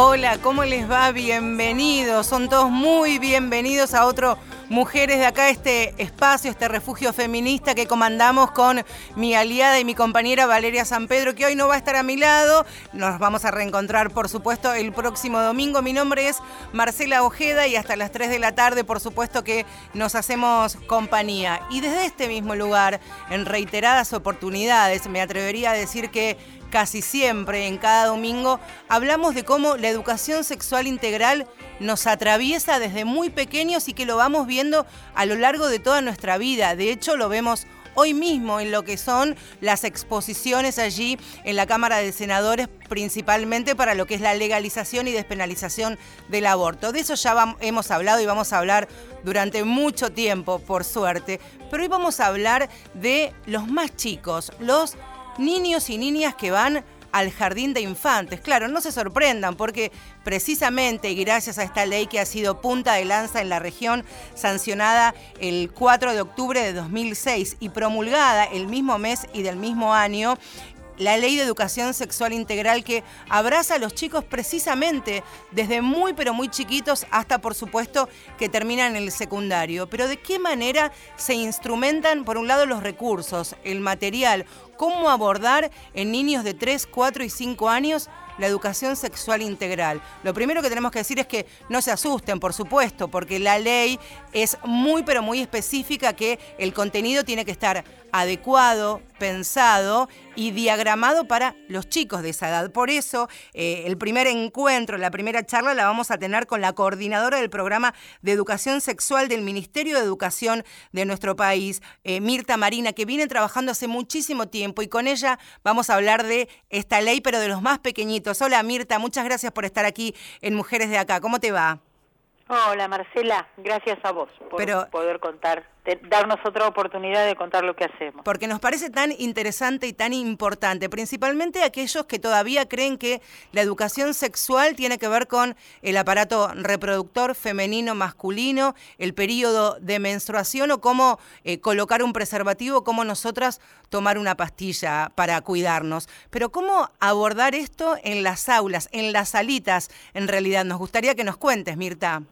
Hola, ¿cómo les va? Bienvenidos. Son todos muy bienvenidos a otro Mujeres de acá, este espacio, este refugio feminista que comandamos con mi aliada y mi compañera Valeria San Pedro, que hoy no va a estar a mi lado. Nos vamos a reencontrar, por supuesto, el próximo domingo. Mi nombre es Marcela Ojeda y hasta las 3 de la tarde, por supuesto, que nos hacemos compañía. Y desde este mismo lugar, en reiteradas oportunidades, me atrevería a decir que casi siempre, en cada domingo, hablamos de cómo la educación sexual integral nos atraviesa desde muy pequeños y que lo vamos viendo a lo largo de toda nuestra vida. De hecho, lo vemos hoy mismo en lo que son las exposiciones allí en la Cámara de Senadores, principalmente para lo que es la legalización y despenalización del aborto. De eso ya hemos hablado y vamos a hablar durante mucho tiempo, por suerte. Pero hoy vamos a hablar de los más chicos, los niños y niñas que van al jardín de infantes. Claro, no se sorprendan porque precisamente gracias a esta ley que ha sido punta de lanza en la región, sancionada el 4 de octubre de 2006 y promulgada el mismo mes y del mismo año, la ley de educación sexual integral que abraza a los chicos precisamente desde muy pero muy chiquitos hasta por supuesto que terminan el secundario. Pero de qué manera se instrumentan por un lado los recursos, el material, cómo abordar en niños de 3, 4 y 5 años la educación sexual integral. Lo primero que tenemos que decir es que no se asusten, por supuesto, porque la ley es muy pero muy específica que el contenido tiene que estar adecuado, pensado y diagramado para los chicos de esa edad. Por eso, eh, el primer encuentro, la primera charla la vamos a tener con la coordinadora del programa de educación sexual del Ministerio de Educación de nuestro país, eh, Mirta Marina, que viene trabajando hace muchísimo tiempo y con ella vamos a hablar de esta ley, pero de los más pequeñitos. Hola Mirta, muchas gracias por estar aquí en Mujeres de Acá. ¿Cómo te va? Hola Marcela, gracias a vos por poder contar darnos otra oportunidad de contar lo que hacemos. Porque nos parece tan interesante y tan importante, principalmente aquellos que todavía creen que la educación sexual tiene que ver con el aparato reproductor femenino, masculino, el periodo de menstruación o cómo eh, colocar un preservativo, cómo nosotras tomar una pastilla para cuidarnos. Pero cómo abordar esto en las aulas, en las salitas, en realidad. Nos gustaría que nos cuentes, Mirta.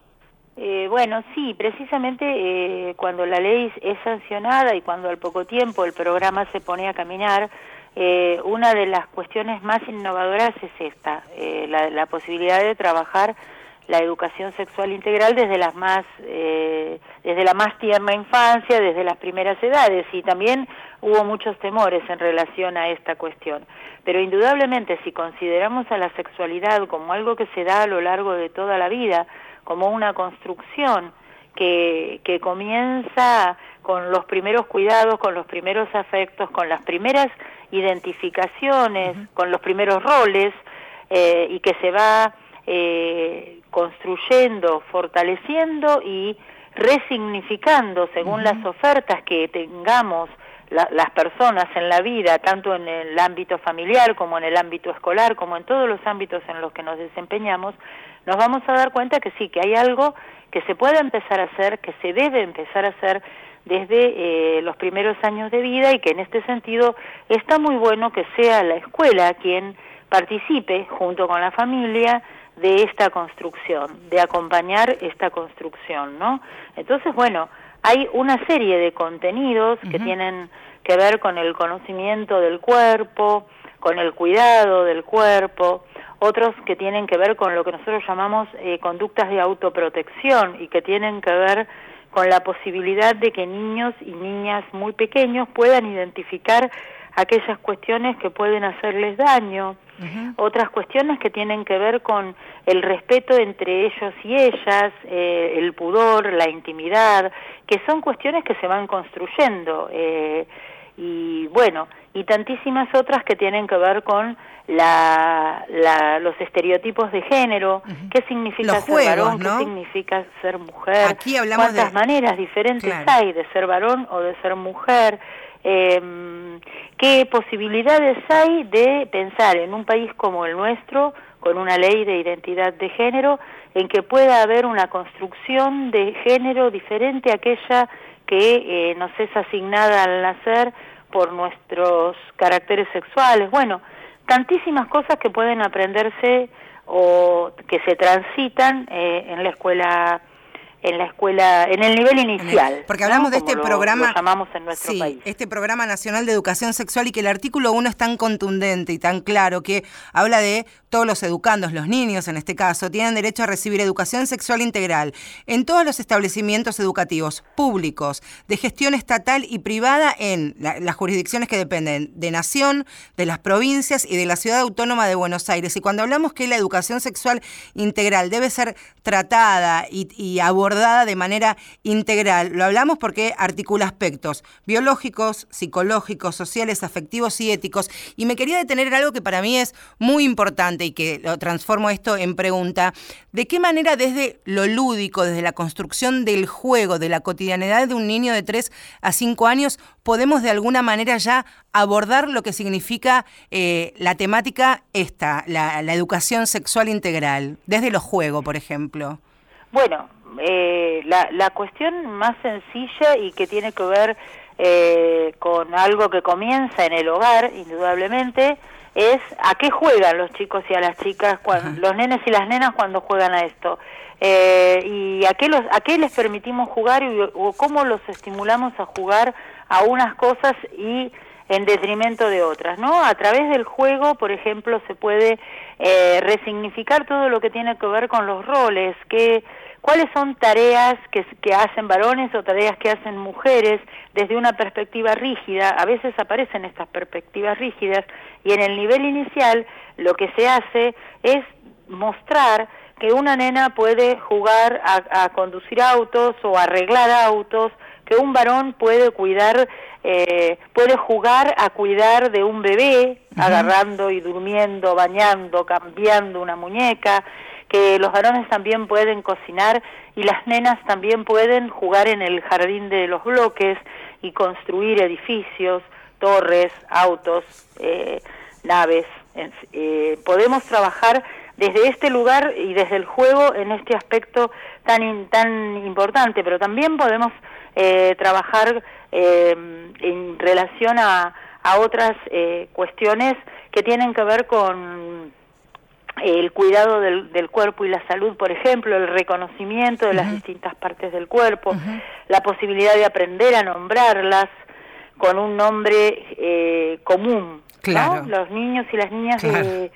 Eh, bueno, sí, precisamente eh, cuando la ley es sancionada y cuando al poco tiempo el programa se pone a caminar, eh, una de las cuestiones más innovadoras es esta, la, posibilidad de trabajar la educación sexual integral desde las más desde la más tierna infancia, desde las primeras edades y también hubo muchos temores en relación a esta cuestión. Pero indudablemente si consideramos a la sexualidad como algo que se da a lo largo de toda la vida, como una construcción que, que comienza con los primeros cuidados, con los primeros afectos, con las primeras identificaciones, con los primeros roles eh, y que se va eh, construyendo, fortaleciendo y resignificando según las ofertas que tengamos las personas en la vida, tanto en el ámbito familiar como en el ámbito escolar, como en todos los ámbitos en los que nos desempeñamos, nos vamos a dar cuenta que sí, que hay algo que se puede empezar a hacer, que se debe empezar a hacer desde eh, los primeros años de vida y que en este sentido está muy bueno que sea la escuela quien participe junto con la familia de esta construcción, de acompañar esta construcción, ¿no? Entonces, bueno, hay una serie de contenidos que tienen que ver con el conocimiento del cuerpo, con el cuidado del cuerpo, otros que tienen que ver con lo que nosotros llamamos eh, conductas de autoprotección y que tienen que ver con la posibilidad de que niños y niñas muy pequeños puedan identificar aquellas cuestiones que pueden hacerles daño, otras cuestiones que tienen que ver con el respeto entre ellos y ellas, eh, el pudor, la intimidad, que son cuestiones que se van construyendo. Eh, y bueno, y tantísimas otras que tienen que ver con la, los estereotipos de género, qué significa ser varón, qué significa ser mujer, Aquí hablamos cuántas maneras diferentes hay de ser varón o de ser mujer, eh, qué posibilidades hay de pensar en un país como el nuestro, con una ley de identidad de género, en que pueda haber una construcción de género diferente a aquella que eh, nos es asignada al nacer por nuestros caracteres sexuales. Bueno, tantísimas cosas que pueden aprenderse o que se transitan eh, en la escuela en la escuela, en el nivel inicial. porque hablamos de este programa. llamamos en nuestro sí, Este programa nacional de educación sexual y que el artículo 1 es tan contundente y tan claro que habla de todos los educandos, los niños en este caso, tienen derecho a recibir educación sexual integral en todos los establecimientos educativos públicos, de gestión estatal y privada en las jurisdicciones que dependen de Nación, de las provincias y de la Ciudad Autónoma de Buenos Aires. Y cuando hablamos que la educación sexual integral debe ser tratada y, y abordada de manera integral. Lo hablamos porque articula aspectos biológicos, psicológicos, sociales, afectivos y éticos. Y me quería detener en algo que para mí es muy importante y que lo transformo esto en pregunta. ¿De qué manera desde lo lúdico, desde la construcción del juego, de la cotidianidad de un niño de 3 a 5 años, podemos de alguna manera ya abordar lo que significa eh, la temática esta, la, la educación sexual integral, desde los juegos, por ejemplo? Bueno, eh, la, la cuestión más sencilla y que tiene que ver eh, con algo que comienza en el hogar, indudablemente, es a qué juegan los chicos y a las chicas, cuando, los nenes y las nenas cuando juegan a esto. Eh, y a qué, los, a qué les permitimos jugar y, o cómo los estimulamos a jugar a unas cosas y en detrimento de otras, ¿no? A través del juego, por ejemplo, se puede eh, resignificar todo lo que tiene que ver con los roles, que cuáles son tareas que, que, hacen varones o tareas que hacen mujeres desde una perspectiva rígida. A veces aparecen estas perspectivas rígidas y en el nivel inicial lo que se hace es mostrar que una nena puede jugar a, a conducir autos o arreglar autos, que un varón puede cuidar, eh, puede jugar a cuidar de un bebé, agarrando y durmiendo, bañando, cambiando una muñeca, que los varones también pueden cocinar y las nenas también pueden jugar en el jardín de los bloques y construir edificios, torres, autos, eh, naves. Eh, podemos trabajar desde este lugar y desde el juego en este aspecto tan, tan importante, pero también podemos eh, trabajar en relación a, a otras cuestiones que tienen que ver con el cuidado del, del, cuerpo y la salud, por ejemplo, el reconocimiento de las distintas partes del cuerpo, la posibilidad de aprender a nombrarlas con un nombre eh, común. Claro. Los niños y las niñas de,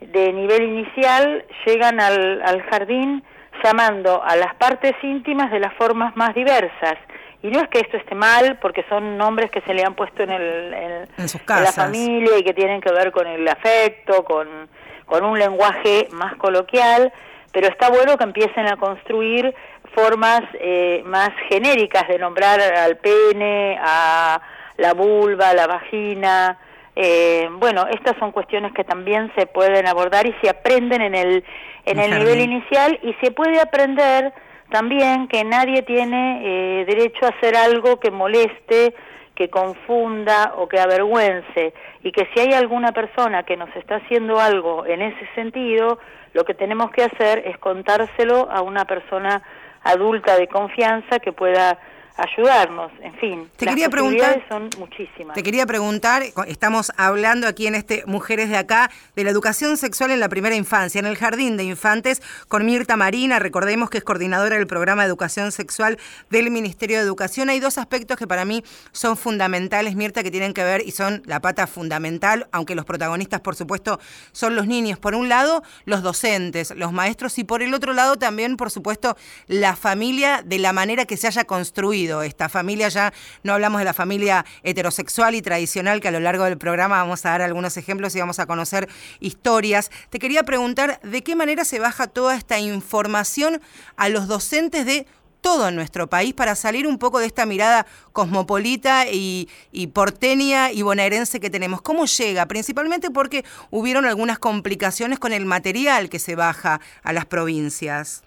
de, nivel inicial llegan al, al jardín llamando a las partes íntimas de las formas más diversas. Y no es que esto esté mal, porque son nombres que se le han puesto en, el, en, en, sus casas. en la familia y que tienen que ver con el afecto, con con un lenguaje más coloquial, pero está bueno que empiecen a construir formas eh, más genéricas de nombrar al pene, a la vulva, a la vagina. Eh, bueno, estas son cuestiones que también se pueden abordar y se aprenden en el, en el nivel inicial y se puede aprender también que nadie tiene eh, derecho a hacer algo que moleste que confunda o que avergüence y que si hay alguna persona que nos está haciendo algo en ese sentido, lo que tenemos que hacer es contárselo a una persona adulta de confianza que pueda ayudarnos, en fin. Te quería preguntar, son muchísimas. Te quería preguntar, estamos hablando aquí en este Mujeres de Acá de la educación sexual en la primera infancia, en el Jardín de Infantes, con Mirta Marina, recordemos que es coordinadora del programa de educación sexual del Ministerio de Educación. Hay dos aspectos que para mí son fundamentales, Mirta, que tienen que ver y son la pata fundamental, aunque los protagonistas, por supuesto, son los niños. Por un lado, los docentes, los maestros, y por el otro lado también, por supuesto, la familia de la manera que se haya construido esta familia. Ya no hablamos de la familia heterosexual y tradicional, que a lo largo del programa vamos a dar algunos ejemplos y vamos a conocer historias. Te quería preguntar de qué manera se baja toda esta información a los docentes de todo nuestro país para salir un poco de esta mirada cosmopolita y, y, porteña y bonaerense que tenemos. ¿Cómo llega? Principalmente porque hubieron algunas complicaciones con el material que se baja a las provincias.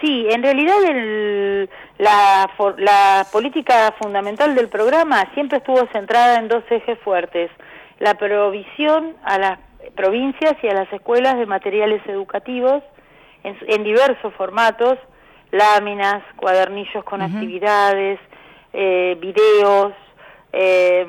Sí, en realidad el, la, la política fundamental del programa siempre estuvo centrada en dos ejes fuertes. La provisión a las provincias y a las escuelas de materiales educativos en, en diversos formatos, láminas, cuadernillos con actividades, eh, videos, eh,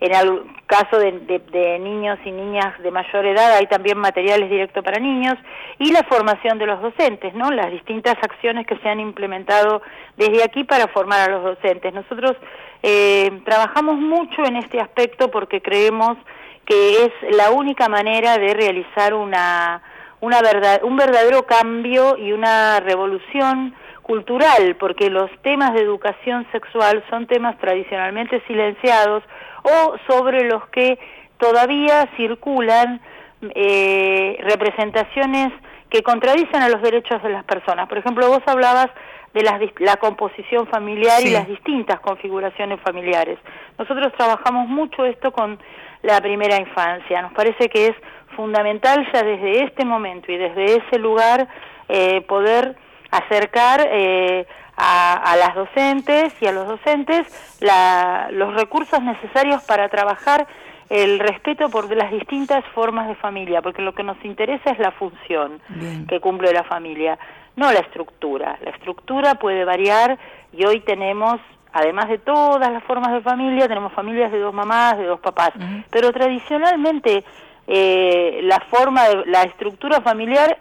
en el caso de, niños y niñas de mayor edad hay también materiales directos para niños y la formación de los docentes, ¿no? Las distintas acciones que se han implementado desde aquí para formar a los docentes. Nosotros eh, trabajamos mucho en este aspecto porque creemos que es la única manera de realizar una, una verdad, un verdadero cambio y una revolución cultural, porque los temas de educación sexual son temas tradicionalmente silenciados o sobre los que todavía circulan eh, representaciones que contradicen a los derechos de las personas. Por ejemplo, vos hablabas de la composición familiar y las distintas configuraciones familiares. Nosotros trabajamos mucho esto con la primera infancia. Nos parece que es fundamental ya desde este momento y desde ese lugar eh, poder acercar eh, a, las docentes y a los docentes los recursos necesarios para trabajar el respeto por las distintas formas de familia, porque lo que nos interesa es la función que cumple la familia, no la estructura. La estructura puede variar y hoy tenemos, además de todas las formas de familia, tenemos familias de dos mamás, de dos papás, pero tradicionalmente eh, la forma, de, la estructura familiar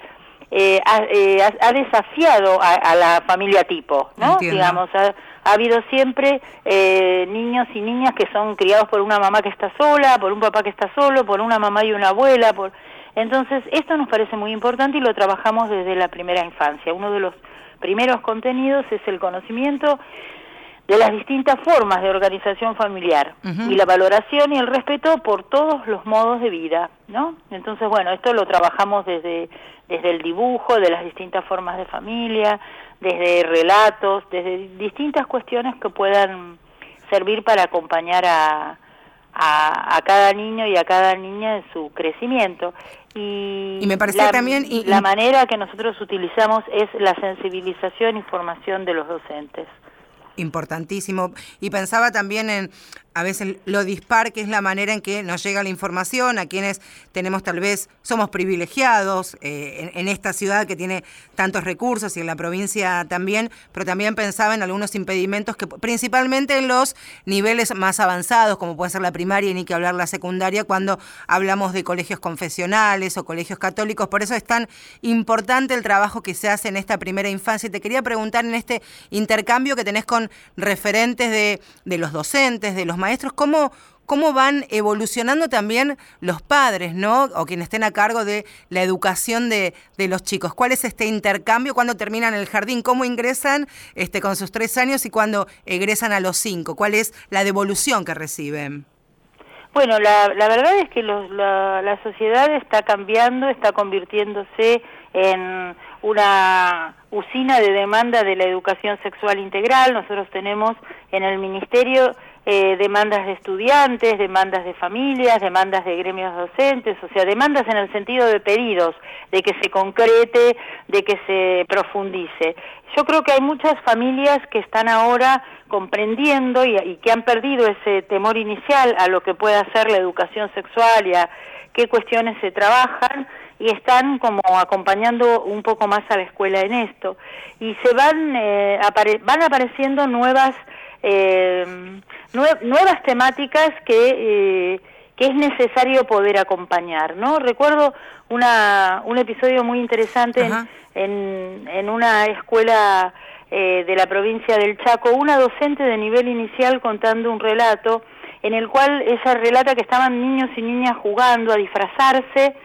eh, eh, ha, desafiado a, la familia tipo, ¿no? Digamos, ha, habido siempre eh, niños y niñas que son criados por una mamá que está sola, por un papá que está solo, por una mamá y una abuela, por entonces esto nos parece muy importante y lo trabajamos desde la primera infancia. Uno de los primeros contenidos es el conocimiento de las distintas formas de organización familiar y la valoración y el respeto por todos los modos de vida, ¿no? Entonces, bueno, esto lo trabajamos desde desde el dibujo de las distintas formas de familia, desde relatos, desde distintas cuestiones que puedan servir para acompañar a, a, cada niño y a cada niña en su crecimiento. Y, me parece también... Y, la manera que nosotros utilizamos es la sensibilización y formación de los docentes. Importantísimo. Y pensaba también en a veces lo dispar que es la manera en que nos llega la información a quienes tenemos tal vez, somos privilegiados eh, en, esta ciudad que tiene tantos recursos y en la provincia también, pero también pensaba en algunos impedimentos que principalmente en los niveles más avanzados, como puede ser la primaria y ni que hablar la secundaria, cuando hablamos de colegios confesionales o colegios católicos. Por eso es tan importante el trabajo que se hace en esta primera infancia. Y te quería preguntar en este intercambio que tenés con referentes de, de los docentes, de los maestros, cómo, cómo van evolucionando también los padres, ¿no? O quienes estén a cargo de la educación de, de, los chicos. ¿Cuál es este intercambio? ¿Cuándo terminan el jardín? ¿Cómo ingresan este, con sus tres años y cuándo egresan a los cinco? ¿Cuál es la devolución que reciben? Bueno, la, la verdad es que la, la sociedad está cambiando, está convirtiéndose en una usina de demanda de la educación sexual integral. Nosotros tenemos en el Ministerio eh, demandas de estudiantes, demandas de familias, demandas de gremios docentes, o sea, demandas en el sentido de pedidos, de que se concrete, de que se profundice. Yo creo que hay muchas familias que están ahora comprendiendo y, que han perdido ese temor inicial a lo que puede hacer la educación sexual y a qué cuestiones se trabajan y están como acompañando un poco más a la escuela en esto y se van eh, van apareciendo nuevas eh, nuevas temáticas que, eh, que es necesario poder acompañar, ¿no? Recuerdo una, un episodio muy interesante en, en, una escuela eh, de la provincia del Chaco, una docente de nivel inicial contando un relato en el cual ella relata que estaban niños y niñas jugando a disfrazarse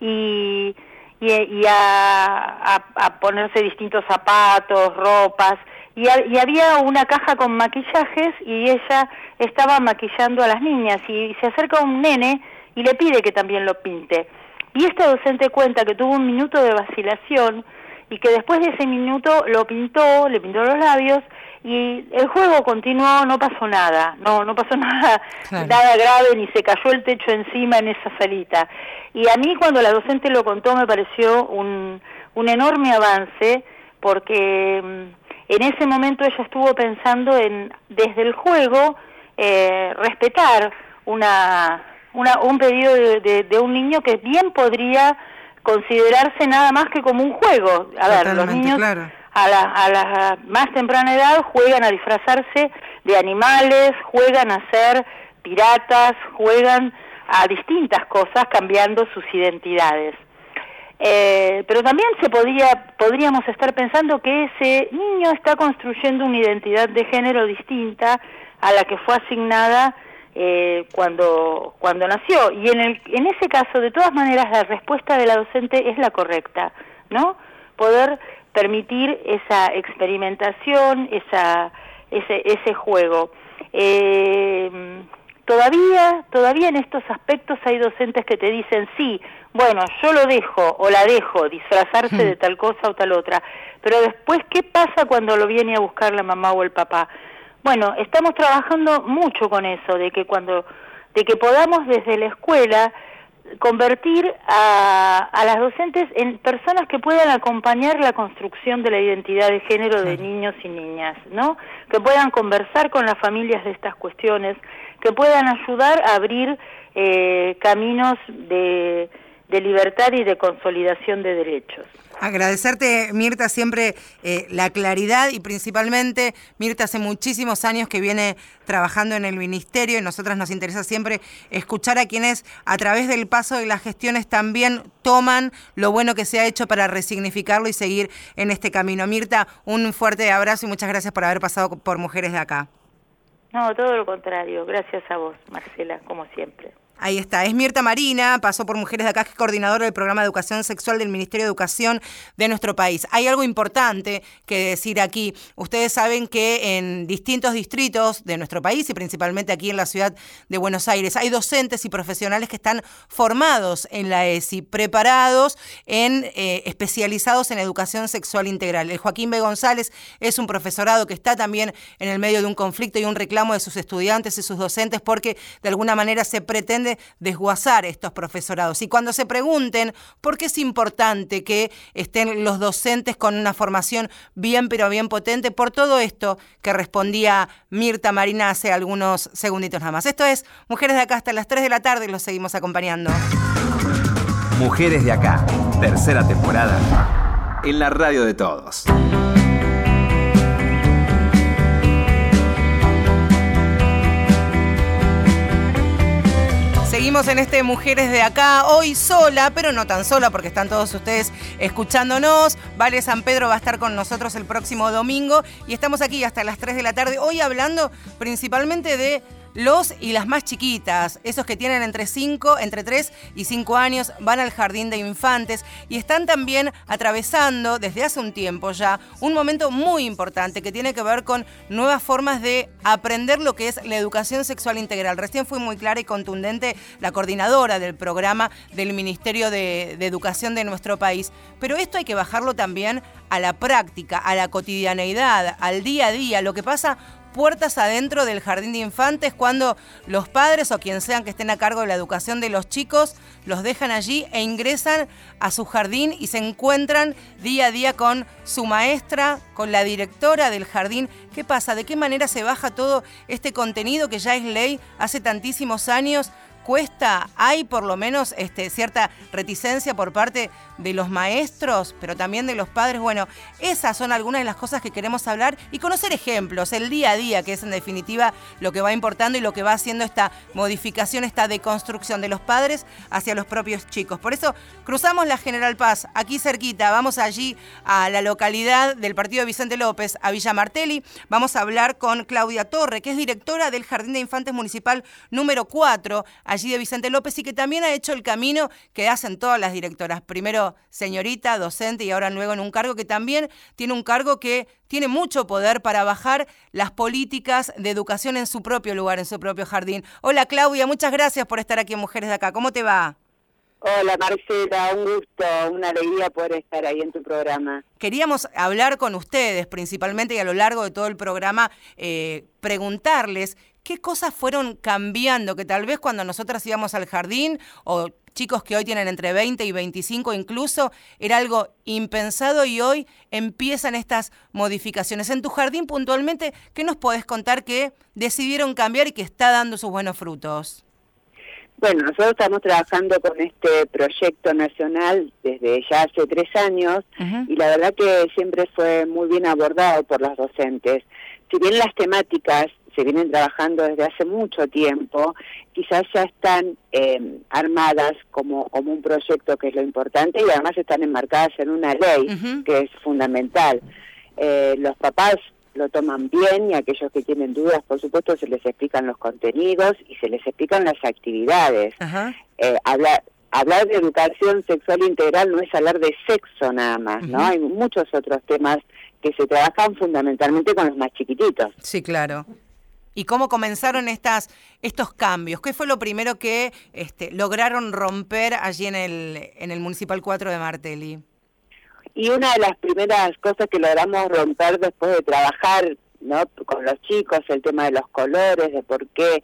y, y, a, a ponerse distintos zapatos, ropas, y, había una caja con maquillajes y ella estaba maquillando a las niñas y se acerca un nene y le pide que también lo pinte. Y este docente cuenta que tuvo un minuto de vacilación y que después de ese minuto lo pintó, le pintó los labios y el juego continuó, no pasó nada, no, no pasó nada, nada grave, ni se cayó el techo encima en esa salita. Y a mí cuando la docente lo contó me pareció un, un enorme avance porque mm, en ese momento ella estuvo pensando en, desde el juego, eh, respetar una, una, un pedido de, de, un niño que bien podría considerarse nada más que como un juego. A ver, los niños a, la, a la más temprana edad juegan a disfrazarse de animales, juegan a ser piratas juegan a distintas cosas cambiando sus identidades. Eh, pero también se podría, podríamos estar pensando que ese niño está construyendo una identidad de género distinta a la que fue asignada eh, cuando, cuando nació. Y en, el, en ese caso, de todas maneras, la respuesta de la docente es la correcta, ¿no? Poder permitir esa experimentación, esa, ese, ese juego. Eh, todavía, todavía en estos aspectos hay docentes que te dicen, sí, bueno, yo lo dejo o la dejo disfrazarse de tal cosa o tal otra, pero después, ¿qué pasa cuando lo viene a buscar la mamá o el papá? Bueno, estamos trabajando mucho con eso, de que cuando, de que podamos desde la escuela convertir a, a, las docentes en personas que puedan acompañar la construcción de la identidad de género de niños y niñas, ¿no? Que puedan conversar con las familias de estas cuestiones, que puedan ayudar a abrir eh, caminos de, de libertad y de consolidación de derechos. Agradecerte, Mirta, siempre eh, la claridad y principalmente, Mirta, hace muchísimos años que viene trabajando en el ministerio y nosotras nos interesa siempre escuchar a quienes a través del paso de las gestiones también toman lo bueno que se ha hecho para resignificarlo y seguir en este camino. Mirta, un fuerte abrazo y muchas gracias por haber pasado por Mujeres de Acá. No, todo lo contrario. Gracias a vos, Marcela, como siempre. Ahí está, es Mirta Marina, pasó por Mujeres de Acá, que es coordinadora del programa de educación sexual del Ministerio de Educación de nuestro país. Hay algo importante que decir aquí. Ustedes saben que en distintos distritos de nuestro país y principalmente aquí en la ciudad de Buenos Aires hay docentes y profesionales que están formados en la ESI, preparados en eh, especializados en educación sexual integral. El Joaquín B. González es un profesorado que está también en el medio de un conflicto y un reclamo de sus estudiantes y sus docentes porque de alguna manera se pretende desguazar estos profesorados. Y cuando se pregunten por qué es importante que estén los docentes con una formación bien, pero bien potente, por todo esto que respondía Mirta Marina hace algunos segunditos nada más. Esto es Mujeres de Acá hasta las 3 de la tarde, los seguimos acompañando. Mujeres de Acá, tercera temporada, en la radio de todos. Seguimos en este Mujeres de Acá, hoy sola, pero no tan sola porque están todos ustedes escuchándonos. Vale San Pedro va a estar con nosotros el próximo domingo y estamos aquí hasta las 3 de la tarde, hoy hablando principalmente de los y las más chiquitas, esos que tienen entre 5, entre 3 y 5 años, van al jardín de infantes y están también atravesando desde hace un tiempo ya un momento muy importante que tiene que ver con nuevas formas de aprender lo que es la educación sexual integral. Recién fue muy clara y contundente la coordinadora del programa del Ministerio de, de Educación de nuestro país, pero esto hay que bajarlo también a la práctica, a la cotidianeidad, al día a día, lo que pasa puertas adentro del jardín de infantes cuando los padres o quien sean que estén a cargo de la educación de los chicos los dejan allí e ingresan a su jardín y se encuentran día a día con su maestra, con la directora del jardín. ¿Qué pasa? ¿De qué manera se baja todo este contenido que ya es ley hace tantísimos años? Cuesta, hay por lo menos este, cierta reticencia por parte de los maestros, pero también de los padres. Bueno, esas son algunas de las cosas que queremos hablar y conocer ejemplos, el día a día, que es en definitiva lo que va importando y lo que va haciendo esta modificación, esta deconstrucción de los padres hacia los propios chicos. Por eso cruzamos la General Paz, aquí cerquita, vamos allí a la localidad del partido de Vicente López, a Villa Martelli. Vamos a hablar con Claudia Torre, que es directora del Jardín de Infantes Municipal número 4 allí de Vicente López y que también ha hecho el camino que hacen todas las directoras. Primero señorita, docente y ahora luego en un cargo que también tiene un cargo que tiene mucho poder para bajar las políticas de educación en su propio lugar, en su propio jardín. Hola Claudia, muchas gracias por estar aquí en Mujeres de Acá. ¿Cómo te va? Hola Marcela, un gusto, una alegría poder estar ahí en tu programa. Queríamos hablar con ustedes principalmente y a lo largo de todo el programa eh, preguntarles ¿qué cosas fueron cambiando? Que tal vez cuando nosotras íbamos al jardín o chicos que hoy tienen entre 20 y 25 incluso, era algo impensado y hoy empiezan estas modificaciones. En tu jardín puntualmente, ¿qué nos podés contar que decidieron cambiar y que está dando sus buenos frutos? Bueno, nosotros estamos trabajando con este proyecto nacional desde ya hace tres años y la verdad que siempre fue muy bien abordado por los docentes. Si bien las temáticas se vienen trabajando desde hace mucho tiempo, quizás ya están eh, armadas como, como un proyecto que es lo importante y además están enmarcadas en una ley que es fundamental. Eh, los papás lo toman bien y aquellos que tienen dudas, por supuesto, se les explican los contenidos y se les explican las actividades. Eh, hablar, hablar de educación sexual integral no es hablar de sexo nada más, ¿no? Hay muchos otros temas que se trabajan fundamentalmente con los más chiquititos. Sí, claro. ¿Y cómo comenzaron estas, estos cambios? ¿Qué fue lo primero que este, lograron romper allí en el, en el Municipal 4 de Martelli? Y una de las primeras cosas que logramos romper después de trabajar ¿no? con los chicos, el tema de los colores, de por qué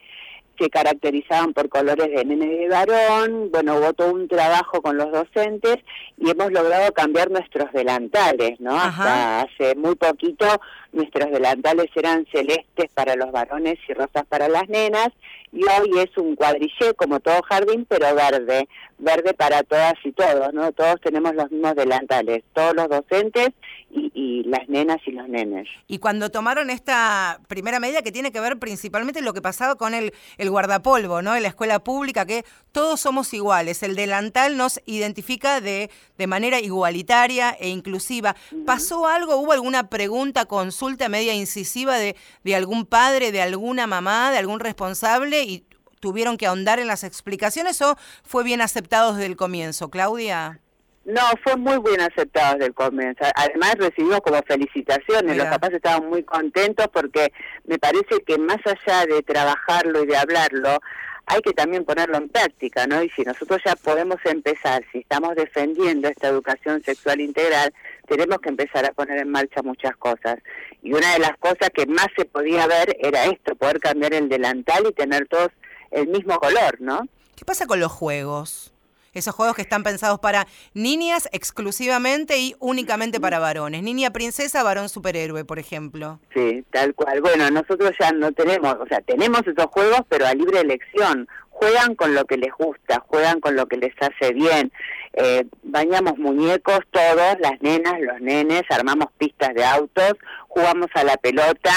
se caracterizaban por colores de nene y de varón, bueno, hubo todo un trabajo con los docentes y hemos logrado cambiar nuestros delantales, ¿no? Hasta hace muy poquito nuestros delantales eran celestes para los varones y rosas para las nenas y hoy es un cuadrillé como todo jardín, pero verde, verde para todas y todos, ¿no? Todos tenemos los mismos delantales, todos los docentes y, las nenas y los nenes. Y cuando tomaron esta primera medida que tiene que ver principalmente lo que pasaba con el, el guardapolvo, ¿no? En la escuela pública, que todos somos iguales, el delantal nos identifica de, de manera igualitaria e inclusiva. ¿Pasó algo? ¿Hubo alguna pregunta, consulta media incisiva de, de algún padre, de alguna mamá, de algún responsable y tuvieron que ahondar en las explicaciones o fue bien aceptado desde el comienzo, Claudia? No, fue muy bien aceptado desde el comienzo. Además recibimos como felicitaciones, los papás estaban muy contentos porque me parece que más allá de trabajarlo y de hablarlo, hay que también ponerlo en práctica, ¿no? Y si nosotros ya podemos empezar, si estamos defendiendo esta educación sexual integral, tenemos que empezar a poner en marcha muchas cosas. Y una de las cosas que más se podía ver era esto, poder cambiar el delantal y tener todos el mismo color, ¿no? ¿Qué pasa con los juegos? Esos juegos que están pensados para niñas exclusivamente y únicamente para varones. Niña princesa, varón superhéroe, por ejemplo. Sí, tal cual. Bueno, nosotros ya no tenemos, o sea, tenemos esos juegos, pero a libre elección. Juegan con lo que les gusta, juegan con lo que les hace bien. Eh, bañamos muñecos todos, las nenas, los nenes, armamos pistas de autos, jugamos a la pelota,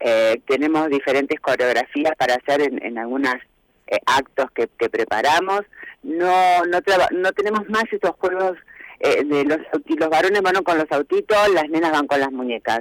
eh, tenemos diferentes coreografías para hacer en, en algunos eh, actos que, que, preparamos. No, no, no tenemos más esos juegos eh, de los los varones van con los autitos, las nenas van con las muñecas.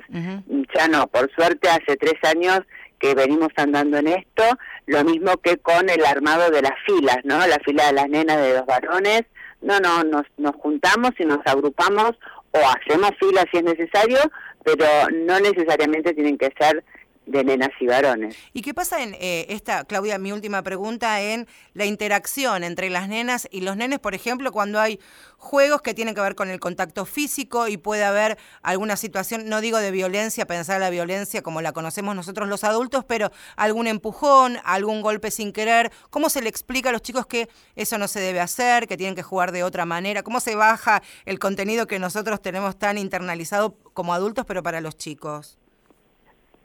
Ya no, por suerte hace tres años que venimos andando en esto, lo mismo que con el armado de las filas, ¿no? La fila de las nenas de los varones. No, no, nos, nos juntamos y nos agrupamos o hacemos filas si es necesario, pero no necesariamente tienen que ser de nenas y varones. ¿Y qué pasa en eh, esta, Claudia, mi última pregunta, en la interacción entre las nenas y los nenes, por ejemplo, cuando hay juegos que tienen que ver con el contacto físico y puede haber alguna situación, no digo de violencia, pensar la violencia como la conocemos nosotros los adultos, pero algún empujón, algún golpe sin querer, ¿cómo se le explica a los chicos que eso no se debe hacer, que tienen que jugar de otra manera? ¿Cómo se baja el contenido que nosotros tenemos tan internalizado como adultos, pero para los chicos?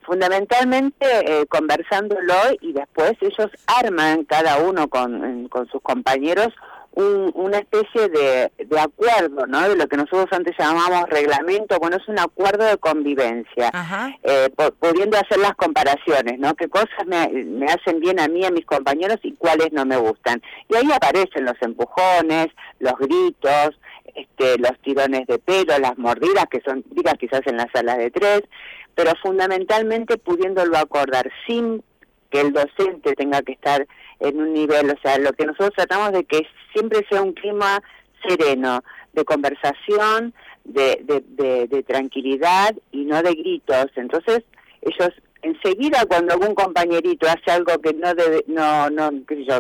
Fundamentalmente eh, conversándolo y después ellos arman cada uno con, con sus compañeros una especie de, de, acuerdo, ¿no? De lo que nosotros antes llamábamos reglamento, bueno, es un acuerdo de convivencia, eh, pudiendo hacer las comparaciones, ¿no? ¿Qué cosas me, me, hacen bien a mí, a mis compañeros y cuáles no me gustan? Y ahí aparecen los empujones, los gritos, este, los tirones de pelo, las mordidas, que son típicas quizás en las salas de tres, pero fundamentalmente pudiéndolo acordar sin que el docente tenga que estar en un nivel, o sea, lo que nosotros tratamos de que siempre sea un clima sereno, de conversación, de, de, de, tranquilidad y no de gritos. Entonces, ellos enseguida cuando algún compañerito hace algo que no debe, no, no, qué yo,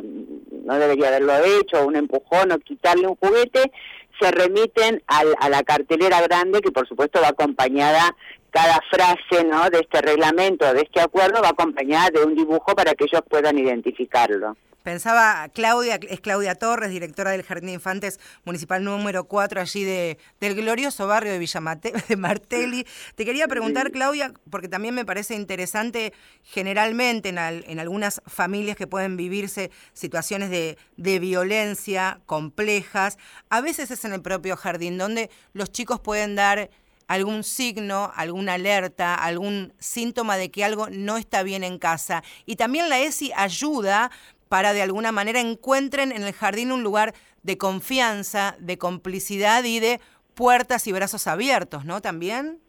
no debería haberlo hecho, un empujón o quitarle un juguete, se remiten al, a la cartelera grande que por supuesto va acompañada cada frase ¿no? de este reglamento, de este acuerdo, va acompañada de un dibujo para que ellos puedan identificarlo. Pensaba, Claudia, es Claudia Torres, directora del Jardín de Infantes Municipal número 4, allí de, del glorioso barrio de Villa de Martelli. Te quería preguntar, Claudia, porque también me parece interesante, generalmente en, en algunas familias que pueden vivirse situaciones de, de violencia complejas, a veces es en el propio jardín, donde los chicos pueden dar algún signo, alguna alerta, algún síntoma de que algo no está bien en casa. Y también la ESI ayuda para de alguna manera encuentren en el jardín un lugar de confianza, de complicidad y de puertas y brazos abiertos, ¿no? También.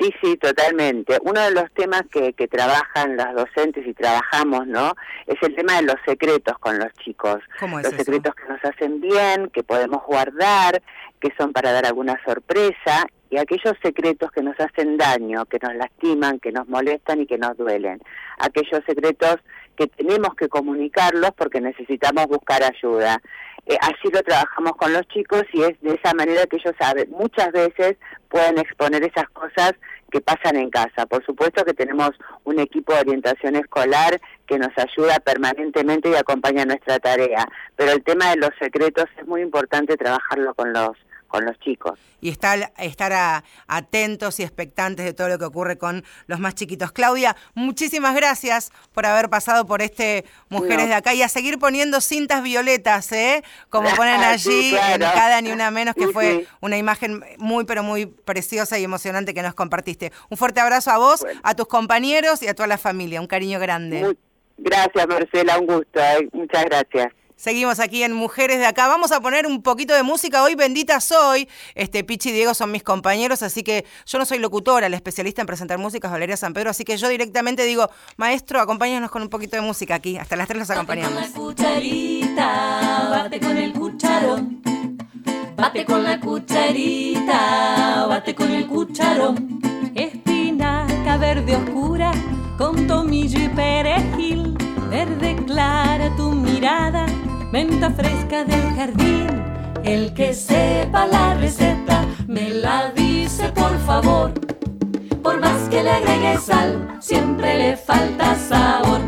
Sí, sí, totalmente. Uno de los temas que, que trabajan las docentes y trabajamos, ¿no? Es el tema de los secretos con los chicos. ¿Cómo es los secretos que nos hacen bien, que podemos guardar, que son para dar alguna sorpresa, y aquellos secretos que nos hacen daño, que nos lastiman, que nos molestan y que nos duelen. Aquellos secretos que tenemos que comunicarlos porque necesitamos buscar ayuda. Eh, así lo trabajamos con los chicos y es de esa manera que ellos saben, muchas veces pueden exponer esas cosas que pasan en casa. Por supuesto que tenemos un equipo de orientación escolar que nos ayuda permanentemente y acompaña nuestra tarea, pero el tema de los secretos es muy importante trabajarlo con los con los chicos. Y estar, estar atentos y expectantes de todo lo que ocurre con los más chiquitos. Claudia, muchísimas gracias por haber pasado por este Mujeres de Acá y a seguir poniendo cintas violetas, ¿eh? Como ponen allí en cada ni una menos, que fue una imagen muy, pero muy preciosa y emocionante que nos compartiste. Un fuerte abrazo a vos, a tus compañeros y a toda la familia. Un cariño grande. gracias, Marcela, un gusto. ¿eh? Muchas gracias. Seguimos aquí en Mujeres de Acá. Vamos a poner un poquito de música. Hoy bendita soy. Este Pichi y Diego son mis compañeros, así que yo no soy locutora, la especialista en presentar música es Valeria San Pedro, así que yo directamente digo, maestro, acompáñanos con un poquito de música aquí. Hasta las tres nos acompañamos. Bate con la cucharita, bate con el cucharón. Bate con la cucharita, bate con el cucharón. Espinaca verde oscura, con tomillo y perejil. Verde clara tu mirada menta fresca del jardín. El que sepa la receta me la dice por favor. Por más que le agregue sal, siempre le falta sabor.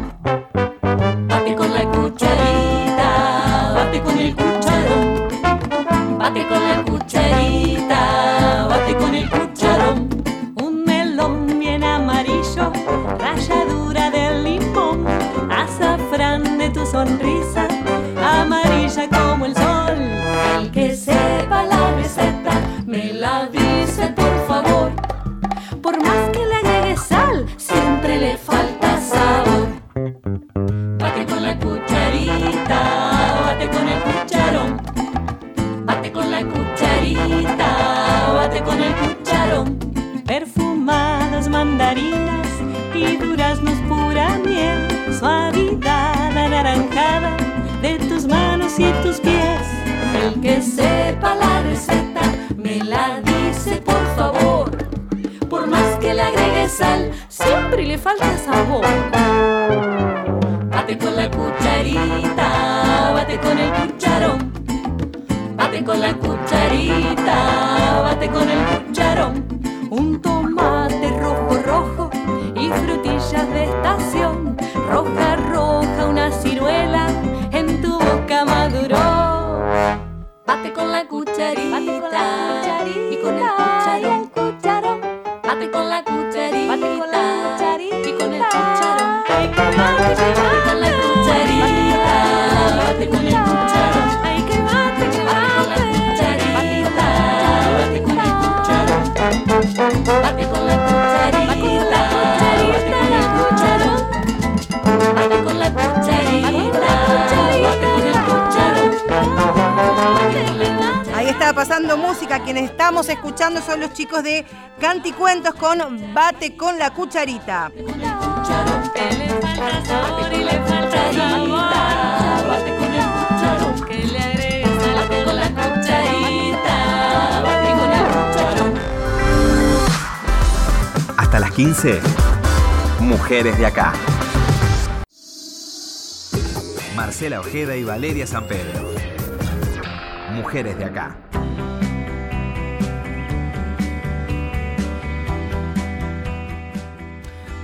Bate con la cucharita, bate con el cucharón. Bate con la cucharita, bate con el cucharón. Ahí está pasando música. Quienes estamos escuchando son los chicos de Canticuentos con Bate con la cucharita. Que le falta sabor y le falta sabor. 15. Mujeres de acá. Marcela Ojeda y Valeria San Pedro. Mujeres de acá.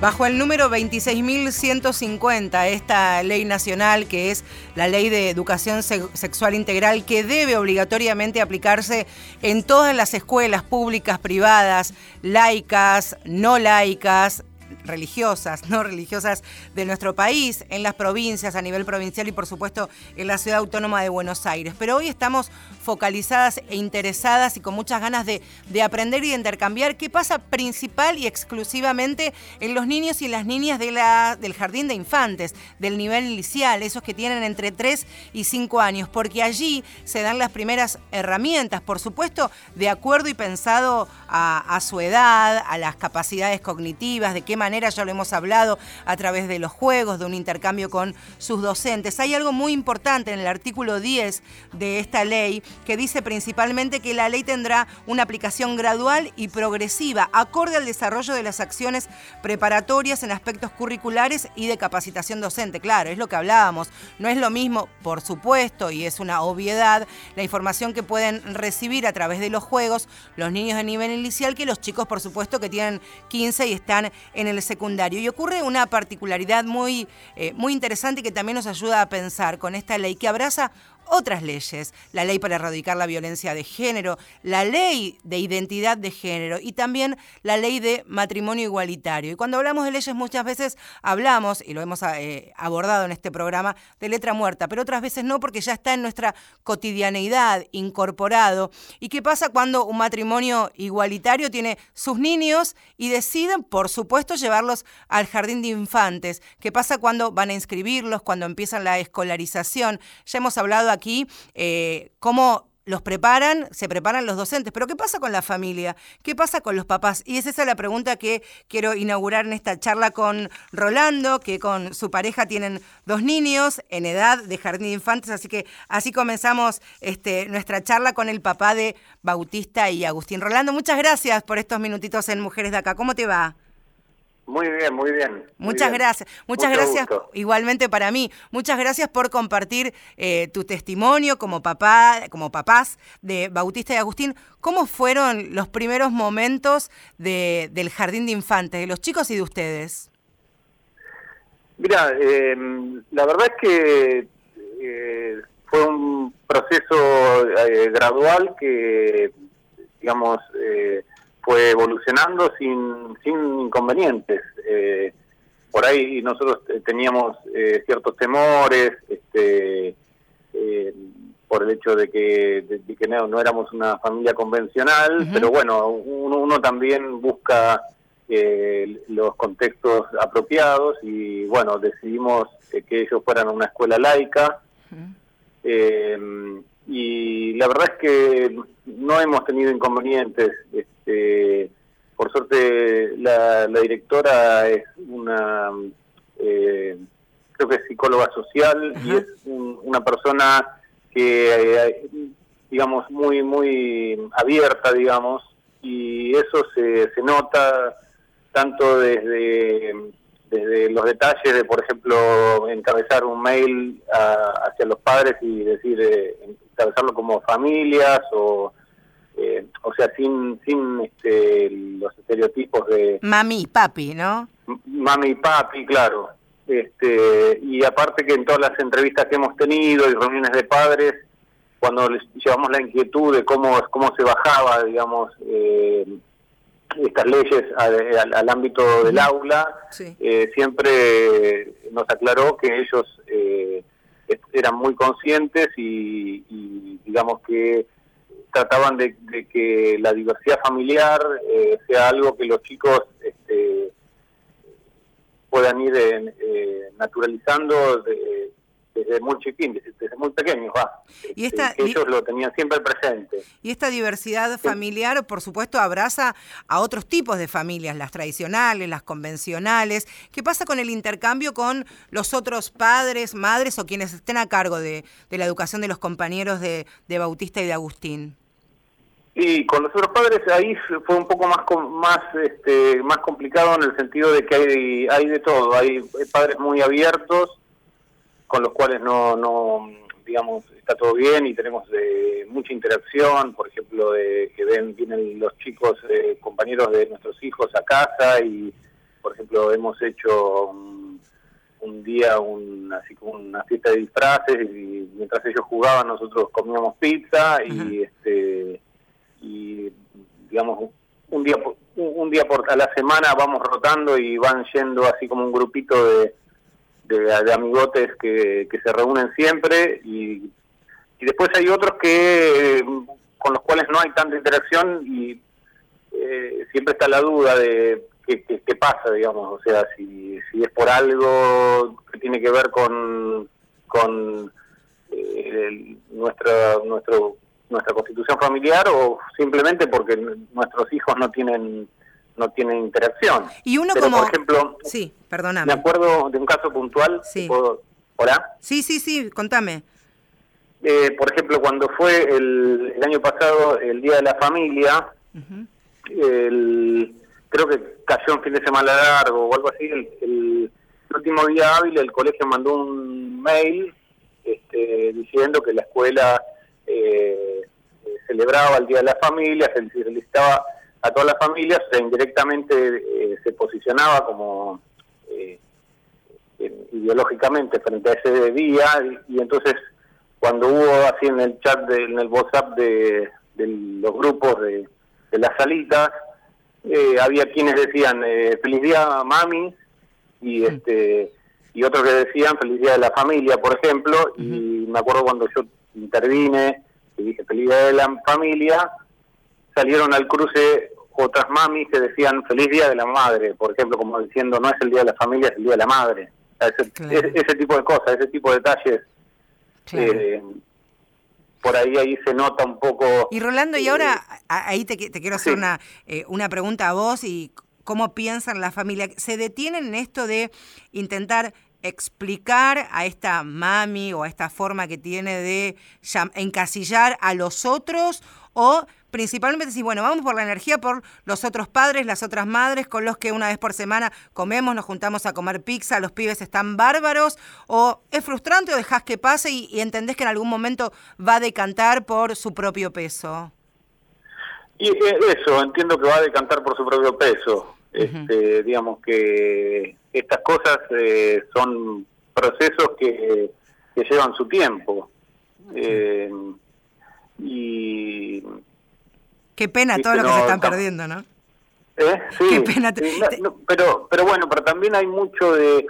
Bajo el número 26.150, esta ley nacional que es la ley de educación sexual integral que debe obligatoriamente aplicarse en todas las escuelas públicas, privadas, laicas, no laicas, religiosas, no religiosas de nuestro país, en las provincias, a nivel provincial y por supuesto en la ciudad autónoma de Buenos Aires. Pero hoy estamos focalizadas e interesadas y con muchas ganas de, aprender y de intercambiar qué pasa principal y exclusivamente en los niños y las niñas de la, del jardín de infantes, del nivel inicial, esos que tienen entre 3 y 5 años, porque allí se dan las primeras herramientas, por supuesto, de acuerdo y pensado a su edad, a las capacidades cognitivas, de qué manera, ya lo hemos hablado, a través de los juegos, de un intercambio con sus docentes. Hay algo muy importante en el artículo 10 de esta ley que dice principalmente que la ley tendrá una aplicación gradual y progresiva, acorde al desarrollo de las acciones preparatorias en aspectos curriculares y de capacitación docente. Claro, es lo que hablábamos. No es lo mismo, por supuesto, y es una obviedad, la información que pueden recibir a través de los juegos los niños de nivel inicial que los chicos, por supuesto, que tienen 15 y están en el secundario. Y ocurre una particularidad muy, eh, muy interesante que también nos ayuda a pensar con esta ley que abraza otras leyes, la ley para erradicar la violencia de género, la ley de identidad de género y también la ley de matrimonio igualitario. Y cuando hablamos de leyes muchas veces hablamos, y lo hemos eh, abordado en este programa, de letra muerta, pero otras veces no porque ya está en nuestra cotidianeidad incorporado. ¿Y qué pasa cuando un matrimonio igualitario tiene sus niños y deciden, por supuesto, llevarlos al jardín de infantes? ¿Qué pasa cuando van a inscribirlos, cuando empiezan la escolarización? Ya hemos hablado aquí eh, cómo los preparan, se preparan los docentes, pero ¿qué pasa con la familia? ¿Qué pasa con los papás? Y es esa la pregunta que quiero inaugurar en esta charla con Rolando, que con su pareja tienen dos niños en edad de jardín de infantes, así que así comenzamos este, nuestra charla con el papá de Bautista y Agustín. Rolando, muchas gracias por estos minutitos en Mujeres de Acá. ¿Cómo te va? Muy bien, muy bien. Muchas gracias. Muchas gracias igualmente para mí. Muchas gracias por compartir eh, tu testimonio como papá, como papás de Bautista y Agustín. ¿Cómo fueron los primeros momentos de, del jardín de infantes, de los chicos y de ustedes? Mira, em, la verdad es que eh, fue un proceso eh, gradual que, digamos, fue evolucionando sin, sin inconvenientes. Eh, por ahí nosotros teníamos eh, ciertos temores este, eh, por el hecho de que, de, que no, éramos una familia convencional, pero bueno, uno, también busca los contextos apropiados y bueno, decidimos que ellos fueran a una escuela laica. y la verdad es que no hemos tenido inconvenientes. Este, por suerte la, directora es una, eh, creo que es psicóloga social y es una persona que, eh, digamos, muy, muy abierta, digamos, y eso se, se nota tanto desde, desde los detalles de, por ejemplo, encabezar un mail hacia los padres y decir, eh, encabezarlo como familias o eh, o sea, sin, sin este, los estereotipos de... Mami y papi, ¿no? Mami y papi, claro. Este, y aparte que en todas las entrevistas que hemos tenido y reuniones de padres, cuando les llevamos la inquietud de cómo, cómo se bajaba, digamos, eh, estas leyes al, ámbito del aula, eh, siempre nos aclaró que ellos eran muy conscientes y digamos que trataban de, que la diversidad familiar eh, sea algo que los chicos este, puedan ir eh, naturalizando desde muy chiquín, desde, muy pequeños, va. Y este, ellos lo tenían siempre presente. Y esta diversidad familiar, por supuesto, abraza a otros tipos de familias, las tradicionales, las convencionales. ¿Qué pasa con el intercambio con los otros padres, madres o quienes estén a cargo de, la educación de los compañeros de Bautista y de Agustín? Y con los otros padres ahí fue un poco más más este, más complicado en el sentido de que hay hay de todo, hay padres muy abiertos con los cuales no no digamos está todo bien y tenemos eh, mucha interacción, por ejemplo de que ven vienen los chicos eh, compañeros de nuestros hijos a casa y por ejemplo, hemos hecho un, un día un, así como una fiesta de disfraces y mientras ellos jugaban nosotros comíamos pizza y este y digamos un día un día por a la semana vamos rotando y van yendo así como un grupito de, de, amigotes que, que se reúnen siempre y, y después hay otros que con los cuales no hay tanta interacción y eh, siempre está la duda de qué, pasa, digamos, o sea, si, si es por algo que tiene que ver con, con eh, nuestra, nuestro, nuestra constitución familiar o simplemente porque nuestros hijos no tienen no tienen interacción. Y uno como... Por ejemplo, sí, perdóname. Me acuerdo de un caso puntual. Sí. ¿Hola? Sí, sí, sí, contame. Eh, por ejemplo, cuando fue el, año pasado el Día de la Familia, el, creo que cayó un fin de semana largo o algo así, el, último día hábil el colegio mandó un mail este, diciendo que la escuela eh, celebraba el Día de la Familia, se felicitaba a todas las familias, o sea, indirectamente eh, se posicionaba como eh, ideológicamente frente a ese día y, entonces cuando hubo así en el chat, en el WhatsApp de, los grupos de, de las salitas, eh, había quienes decían eh, feliz día mami y este y otros que decían feliz día de la familia por ejemplo y me acuerdo cuando yo intervine y dije feliz día de la familia salieron al cruce otras mamis que decían feliz día de la madre por ejemplo como diciendo no es el día de la familia es el día de la madre ese, tipo de cosas ese tipo de detalles eh, por ahí ahí se nota un poco... Y Rolando, y ahora eh, ahí te, quiero hacer una, eh, una pregunta a vos y cómo piensan la familia. ¿Se detienen en esto de intentar explicar a esta mami o a esta forma que tiene de encasillar a los otros o principalmente decir, bueno, vamos por la energía por los otros padres, las otras madres con los que una vez por semana comemos, nos juntamos a comer pizza, los pibes están bárbaros, o es frustrante o dejas que pase y, entendés que en algún momento va a decantar por su propio peso. Y eh, eso, entiendo que va a decantar por su propio peso. este, digamos que estas cosas eh, son procesos que, que, llevan su tiempo. Eh, y Qué pena todo lo que se están perdiendo, ¿no? ¿Eh? Sí, Qué pena. pero, pero bueno, pero también hay mucho de...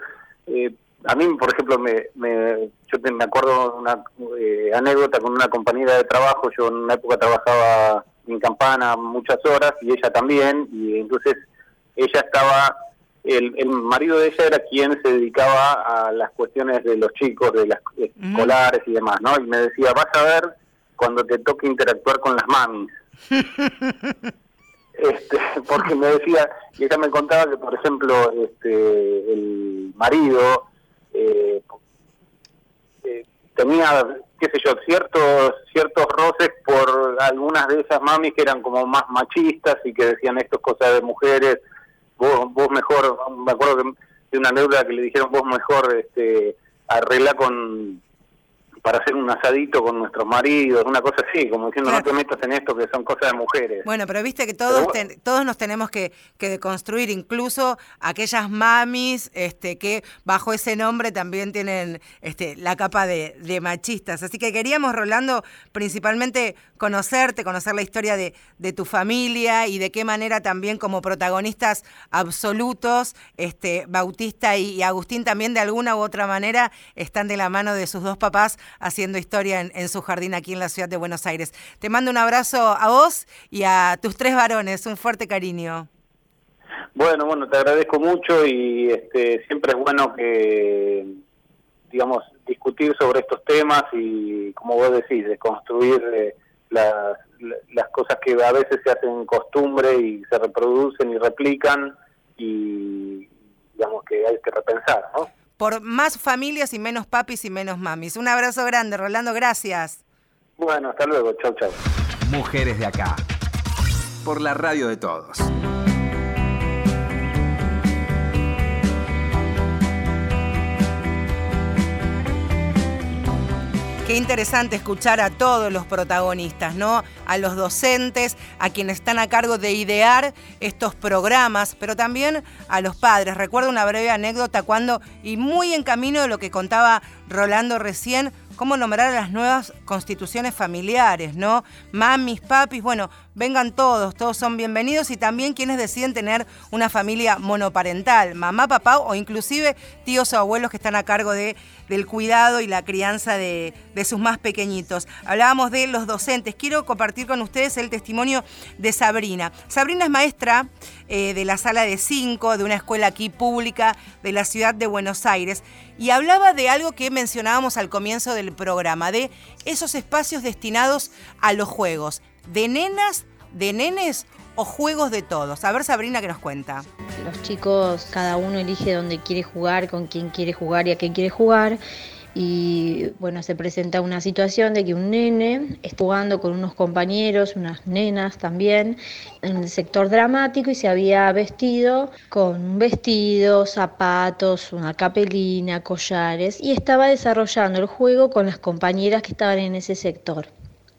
Eh, a mí, por ejemplo, me, me, yo me acuerdo una eh, anécdota con una compañera de trabajo. Yo en una época trabajaba en Campana muchas horas y ella también. Y entonces ella estaba... El, el marido de ella era quien se dedicaba a las cuestiones de los chicos, de las escolares y demás, ¿no? Y me decía, vas a ver cuando te toque interactuar con las mamis este, porque me decía, y ella me contaba que, por ejemplo, este, el marido eh, eh, tenía, qué sé yo, ciertos, ciertos roces por algunas de esas mamis que eran como más machistas y que decían esto es cosa de mujeres, vos, vos mejor, me acuerdo de una deuda que le dijeron vos mejor este, arregla con para hacer un asadito con nuestros maridos, una cosa así, como diciendo no te metas en esto que son cosas de mujeres. Bueno, pero viste que todos todos nos tenemos que, que deconstruir, incluso aquellas mamis este, que bajo ese nombre también tienen este, la capa de, de machistas. Así que queríamos, Rolando, principalmente conocerte, conocer la historia de, de tu familia y de qué manera también como protagonistas absolutos, este, Bautista y Agustín también de alguna u otra manera están de la mano de sus dos papás haciendo historia en, su jardín aquí en la ciudad de Buenos Aires. Te mando un abrazo a vos y a tus tres varones, un fuerte cariño. Bueno, bueno, te agradezco mucho y este, siempre es bueno que, digamos, discutir sobre estos temas y, como vos decís, de construir eh, las, las cosas que a veces se hacen costumbre y se reproducen y replican y, digamos, que hay que repensar, ¿no? Por más familias y menos papis y menos mamis. Un abrazo grande, Rolando, gracias. Bueno, hasta luego, chau, chau. Mujeres de acá, por la radio de todos. Qué interesante escuchar a todos los protagonistas, ¿no? A los docentes, a quienes están a cargo de idear estos programas, pero también a los padres. Recuerdo una breve anécdota cuando, y muy en camino de lo que contaba Rolando recién, cómo nombrar a las nuevas constituciones familiares, ¿no? Mamis, papis, bueno, vengan todos, todos son bienvenidos y también quienes deciden tener una familia monoparental, mamá, papá o inclusive tíos o abuelos que están a cargo de, del cuidado y la crianza de, de sus más pequeñitos. Hablábamos de los docentes, quiero compartir con ustedes el testimonio de Sabrina. Sabrina es maestra eh, de la sala de cinco de una escuela aquí pública de la ciudad de Buenos Aires y hablaba de algo que mencionábamos al comienzo del programa, de esos espacios destinados a los juegos, de nenas, de nenes o juegos de todos. A ver Sabrina que nos cuenta. Los chicos, cada uno elige dónde quiere jugar, con quién quiere jugar y a qué quiere jugar y bueno, se presenta una situación de que un nene está jugando con unos compañeros, unas nenas también, en el sector dramático y se había vestido con un vestido, zapatos, una capelina, collares y estaba desarrollando el juego con las compañeras que estaban en ese sector.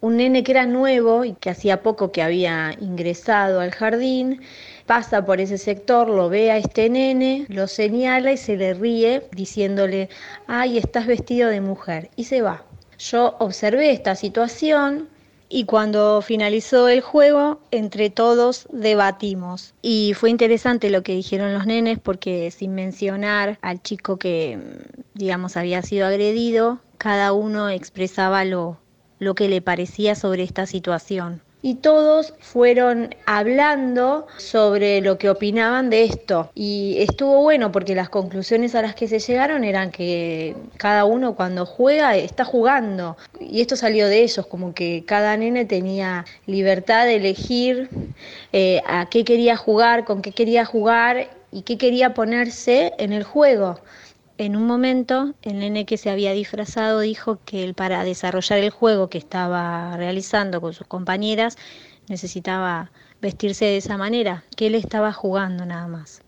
Un nene que era nuevo y que hacía poco que había ingresado al jardín, pasa por ese sector, lo ve a este nene, lo señala y se le ríe diciéndole, ay, estás vestido de mujer, y se va. Yo observé esta situación y cuando finalizó el juego, entre todos debatimos. Y fue interesante lo que dijeron los nenes porque sin mencionar al chico que, digamos, había sido agredido, cada uno expresaba lo, lo que le parecía sobre esta situación y todos fueron hablando sobre lo que opinaban de esto. Y estuvo bueno porque las conclusiones a las que se llegaron eran que cada uno cuando juega está jugando. Y esto salió de ellos, como que cada nene tenía libertad de elegir eh, a qué quería jugar, con qué quería jugar y qué quería ponerse en el juego. En un momento, el nene que se había disfrazado dijo que él para desarrollar el juego que estaba realizando con sus compañeras necesitaba vestirse de esa manera, que él estaba jugando nada más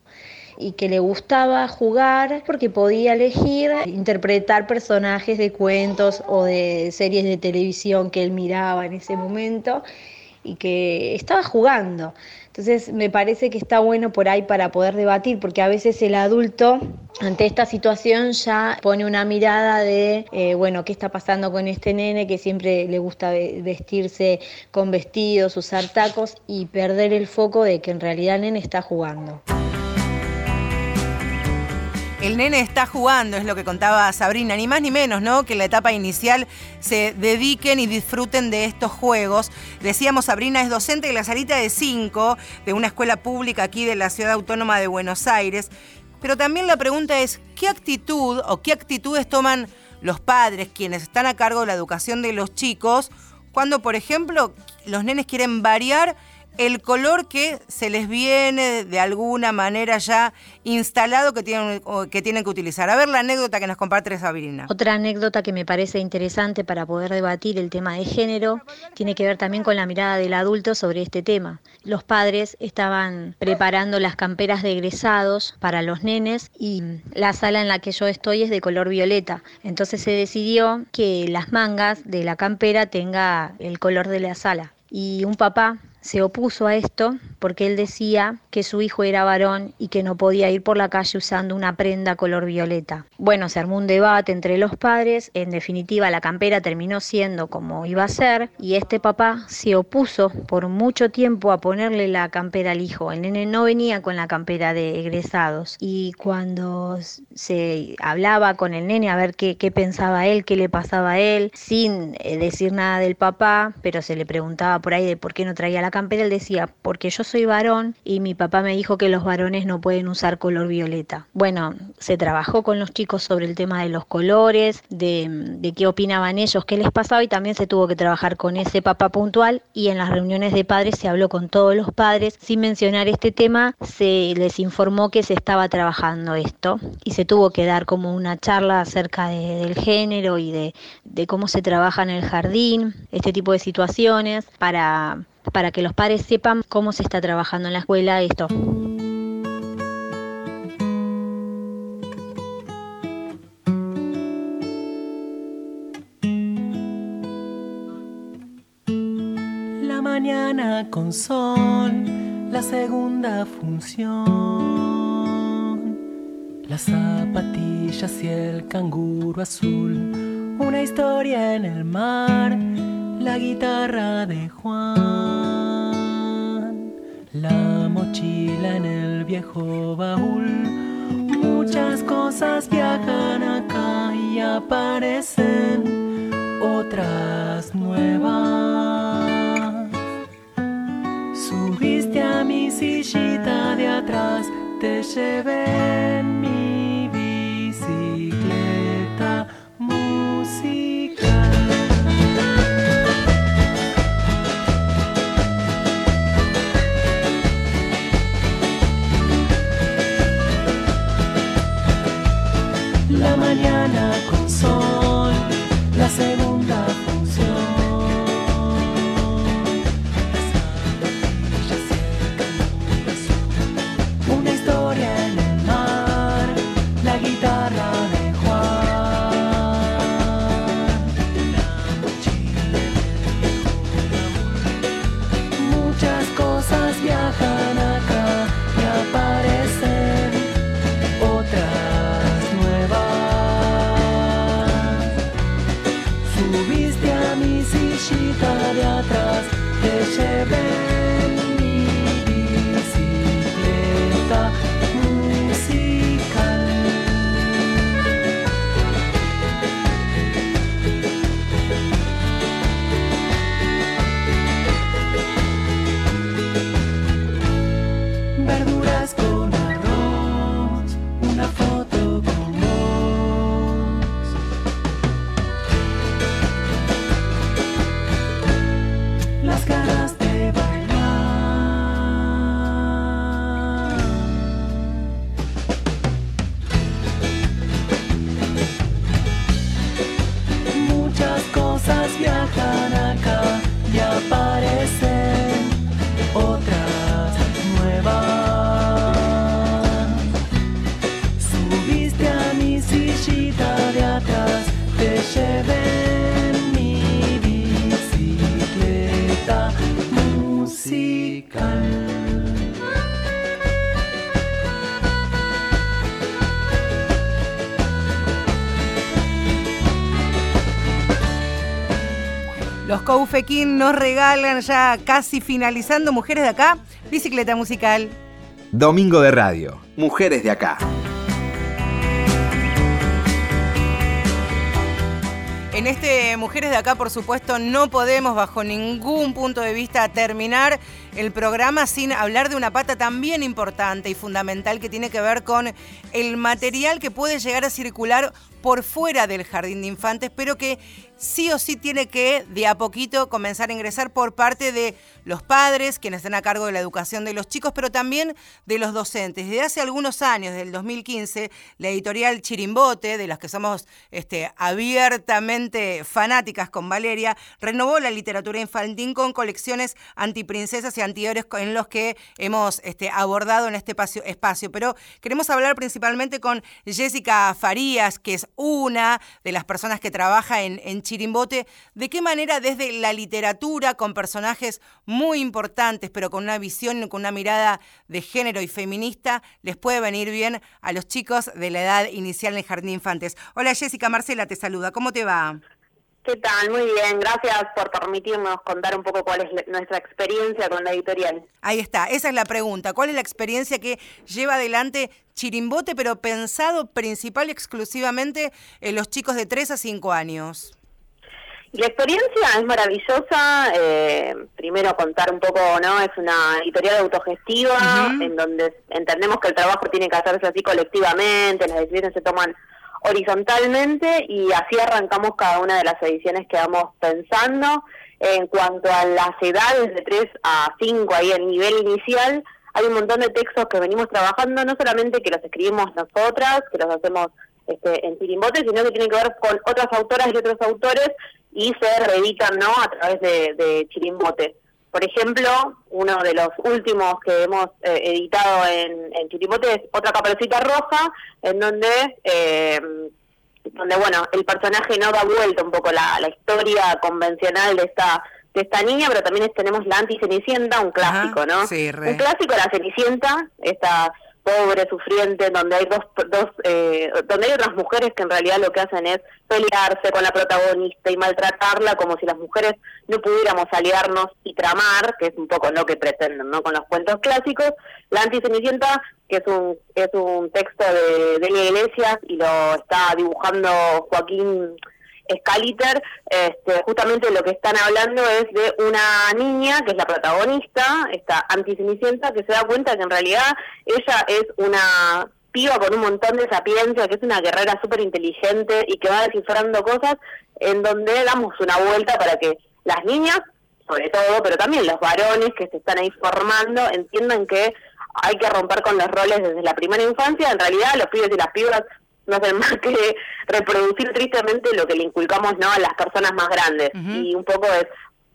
y que le gustaba jugar porque podía elegir interpretar personajes de cuentos o de series de televisión que él miraba en ese momento y que estaba jugando. Entonces me parece que está bueno por ahí para poder debatir, porque a veces el adulto ante esta situación ya pone una mirada de, eh, bueno, ¿qué está pasando con este nene que siempre le gusta vestirse con vestidos, usar tacos y perder el foco de que en realidad el nene está jugando? El nene está jugando, es lo que contaba Sabrina, ni más ni menos, ¿no? Que en la etapa inicial se dediquen y disfruten de estos juegos. Decíamos, Sabrina es docente de la salita de 5 de una escuela pública aquí de la Ciudad Autónoma de Buenos Aires. Pero también la pregunta es, ¿qué actitud o qué actitudes toman los padres, quienes están a cargo de la educación de los chicos, cuando, por ejemplo, los nenes quieren variar el color que se les viene de alguna manera ya instalado que tienen, que tienen que utilizar. A ver la anécdota que nos comparte Sabrina. Otra anécdota que me parece interesante para poder debatir el tema de género tiene que ver también con la mirada del adulto sobre este tema. Los padres estaban preparando las camperas de egresados para los nenes y la sala en la que yo estoy es de color violeta. Entonces se decidió que las mangas de la campera tenga el color de la sala. Y un papá se opuso a esto porque él decía que su hijo era varón y que no podía ir por la calle usando una prenda color violeta. Bueno, se armó un debate entre los padres, en definitiva la campera terminó siendo como iba a ser y este papá se opuso por mucho tiempo a ponerle la campera al hijo. El nene no venía con la campera de egresados y cuando se hablaba con el nene a ver qué, pensaba él, qué le pasaba a él, sin eh, decir nada del papá, pero se le preguntaba por ahí de por qué no traía la campera, decía, porque yo soy varón y mi papá me dijo que los varones no pueden usar color violeta. Bueno, se trabajó con los chicos sobre el tema de los colores, de, qué opinaban ellos, qué les pasaba y también se tuvo que trabajar con ese papá puntual y en las reuniones de padres se habló con todos los padres. Sin mencionar este tema, se les informó que se estaba trabajando esto y se tuvo que dar como una charla acerca del género y de cómo se trabaja en el jardín, este tipo de situaciones, para para que los padres sepan cómo se está trabajando en la escuela esto. La mañana con sol, la segunda función, las zapatillas y el canguro azul, una historia en el mar la guitarra de Juan, la mochila en el viejo baúl. Muchas cosas viajan acá y aparecen otras nuevas. Subiste a mi sillita de atrás, te llevé Coufequín nos regalan ya casi finalizando Mujeres de Acá, bicicleta musical. Domingo de Radio. Mujeres de acá. En este Mujeres de Acá, por supuesto, no podemos bajo ningún punto de vista terminar el programa sin hablar de una pata también importante y fundamental que tiene que ver con el material que puede llegar a circular por fuera del jardín de infantes, pero que sí o sí tiene que de a poquito comenzar a ingresar por parte de los padres, quienes están a cargo de la educación de los chicos, pero también de los docentes. Desde hace algunos años, del 2015, la editorial Chirimbote, de las que somos este, abiertamente fanáticas con Valeria, renovó la literatura infantil con colecciones antiprincesas y antihéroes en los que hemos este, abordado en este espacio. Pero queremos hablar principalmente con Jessica Farías, que es una de las personas que trabaja en, Chirimbote, de qué manera desde la literatura, con personajes muy importantes, pero con una visión, con una mirada de género y feminista, les puede venir bien a los chicos de la edad inicial en el Jardín de Infantes. Hola Jessica, Marcela te saluda, ¿cómo te va? ¿Qué tal? Muy bien, gracias por permitirnos contar un poco cuál es nuestra experiencia con la editorial. Ahí está, esa es la pregunta. ¿Cuál es la experiencia que lleva adelante Chirimbote, pero pensado principal y exclusivamente en los chicos de 3 a 5 años? La experiencia es maravillosa. Eh, primero contar un poco, ¿no? Es una editorial autogestiva uh -huh. en donde entendemos que el trabajo tiene que hacerse así colectivamente, las decisiones se toman horizontalmente y así arrancamos cada una de las ediciones que vamos pensando. En cuanto a las edades de 3 a 5, ahí el nivel inicial, hay un montón de textos que venimos trabajando, no solamente que los escribimos nosotras, que los hacemos este, en Tirimbote, sino que tienen que ver con otras autoras y otros autores y se reeditan ¿no? a través de, de Chirimbote. Por ejemplo, uno de los últimos que hemos eh, editado en, en Chirimbote es Otra Caperucita Roja, en donde, eh, donde bueno, el personaje no da vuelta un poco la, la historia convencional de esta de esta niña, pero también tenemos la anti-Cenicienta, un clásico, ¿no? Sí, Un clásico, la Cenicienta, esta pobre, sufriente, donde hay dos, dos eh, donde hay otras mujeres que en realidad lo que hacen es pelearse con la protagonista y maltratarla como si las mujeres no pudiéramos aliarnos y tramar, que es un poco lo que pretenden, ¿no? Con los cuentos clásicos. La Anticenicienta, que es un, es un texto de, de Iglesias y lo está dibujando Joaquín Scaliter, este, justamente lo que están hablando es de una niña que es la protagonista, esta anticenicienta, que se da cuenta que en realidad ella es una piba con un montón de sapiencia, que es una guerrera súper inteligente y que va descifrando cosas en donde damos una vuelta para que las niñas, sobre todo, pero también los varones que se están ahí formando, entiendan que hay que romper con los roles desde la primera infancia. En realidad, los pibes y las pibas no hacen más que reproducir tristemente lo que le inculcamos no a las personas más grandes. Y un poco es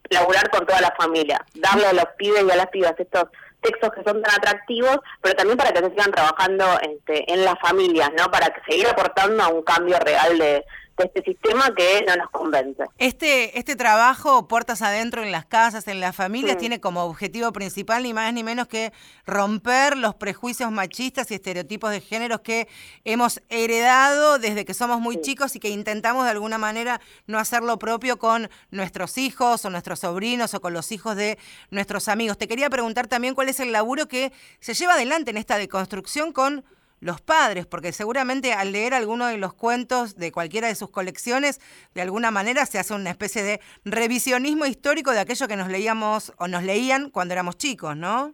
laburar con toda la familia, darle a los pibes y a las pibas estos textos que son tan atractivos, pero también para que se sigan trabajando este, en las familias, ¿no? Para que seguir aportando a un cambio real de, de este sistema que no nos convence. Este, este trabajo, puertas adentro en las casas, en las familias, tiene como objetivo principal ni más ni menos que romper los prejuicios machistas y estereotipos de géneros que hemos heredado desde que somos muy chicos y que intentamos de alguna manera no hacer lo propio con nuestros hijos o nuestros sobrinos o con los hijos de nuestros amigos. Te quería preguntar también cuál es el laburo que se lleva adelante en esta deconstrucción con los padres, porque seguramente al leer alguno de los cuentos de cualquiera de sus colecciones, de alguna manera se hace una especie de revisionismo histórico de aquello que nos leíamos o nos leían cuando éramos chicos, ¿no?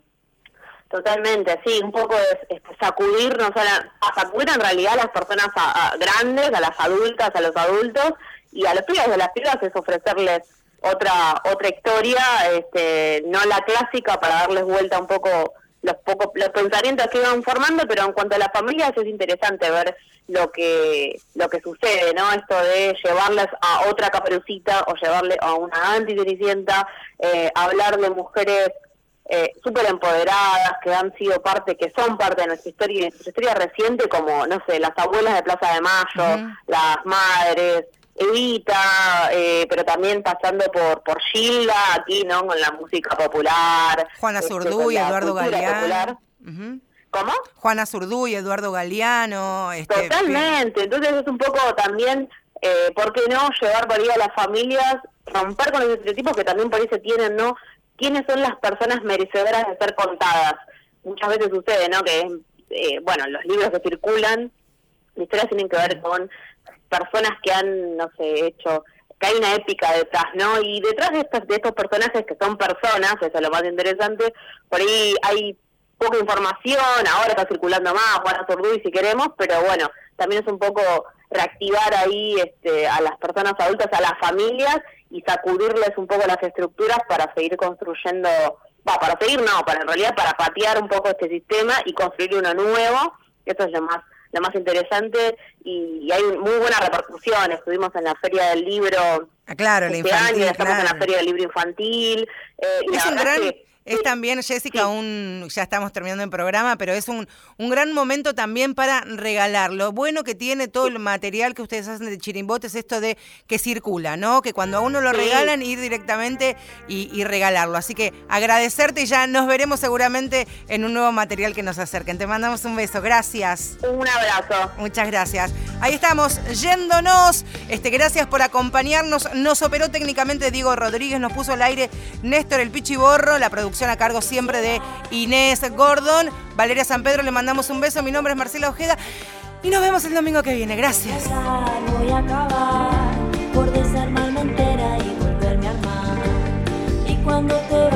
Totalmente, sí, un poco es, sacudirnos, a, sacudir en realidad a las personas grandes, a las adultas, a los adultos, y a los pibes de las pibas es ofrecerles otra otra historia, este, no la clásica, para darles vuelta un poco los pocos los pensamientos que iban formando, pero en cuanto a las familias es interesante ver lo que lo que sucede, ¿no? Esto de llevarlas a otra caperucita o llevarle a una anticenicienta, eh, hablar de mujeres eh, súper empoderadas que han sido parte, que son parte de nuestra historia y de nuestra historia reciente, como, no sé, las abuelas de Plaza de Mayo, las madres, Evita, eh, pero también pasando por por Gilda, aquí, ¿no? Con la música popular. Juana este, Zurduy, Eduardo Galeano. ¿Cómo? Juana Zurduy, Eduardo Galeano. Este, Totalmente, entonces es un poco también, eh, ¿por qué no llevar por ahí a las familias, romper con los estereotipos que también por ahí se tienen, ¿no? ¿Quiénes son las personas merecedoras de ser contadas? Muchas veces sucede, ¿no? Que, eh, bueno, los libros que circulan, las historias tienen que ver con personas que han, no sé, hecho, que hay una épica detrás, ¿no? Y detrás de estos, de estos personajes que son personas, eso es lo más interesante, por ahí hay poca información, ahora está circulando más, Juana Zurduy si queremos, pero bueno, también es un poco reactivar ahí este, a las personas adultas, a las familias y sacudirles un poco las estructuras para seguir construyendo, va, para seguir no, para en realidad para patear un poco este sistema y construir uno nuevo, eso es lo más lo más interesante y, hay muy buena repercusión. Estuvimos en la Feria del Libro ah, claro, este año, estamos en la Feria del Libro Infantil. Eh, y es un gran... Es también, Jessica, un, ya estamos terminando el programa, pero es un, un gran momento también para regalar. Lo bueno que tiene todo el material que ustedes hacen de chirimbote es esto de que circula, ¿no? Que cuando a uno lo regalan, ir directamente y, regalarlo. Así que agradecerte y ya nos veremos seguramente en un nuevo material que nos acerquen. Te mandamos un beso. Gracias. Un abrazo. Muchas gracias. Ahí estamos, yéndonos. Este, gracias por acompañarnos. Nos operó técnicamente Diego Rodríguez, nos puso al aire Néstor el Pichiborro, la producción a cargo siempre de Inés Gordon. Valeria San Pedro, le mandamos un beso. Mi nombre es Marcela Ojeda y nos vemos el domingo que viene. Gracias. Voy a acabar por desarmarme entera y volverme a armar. Y cuando te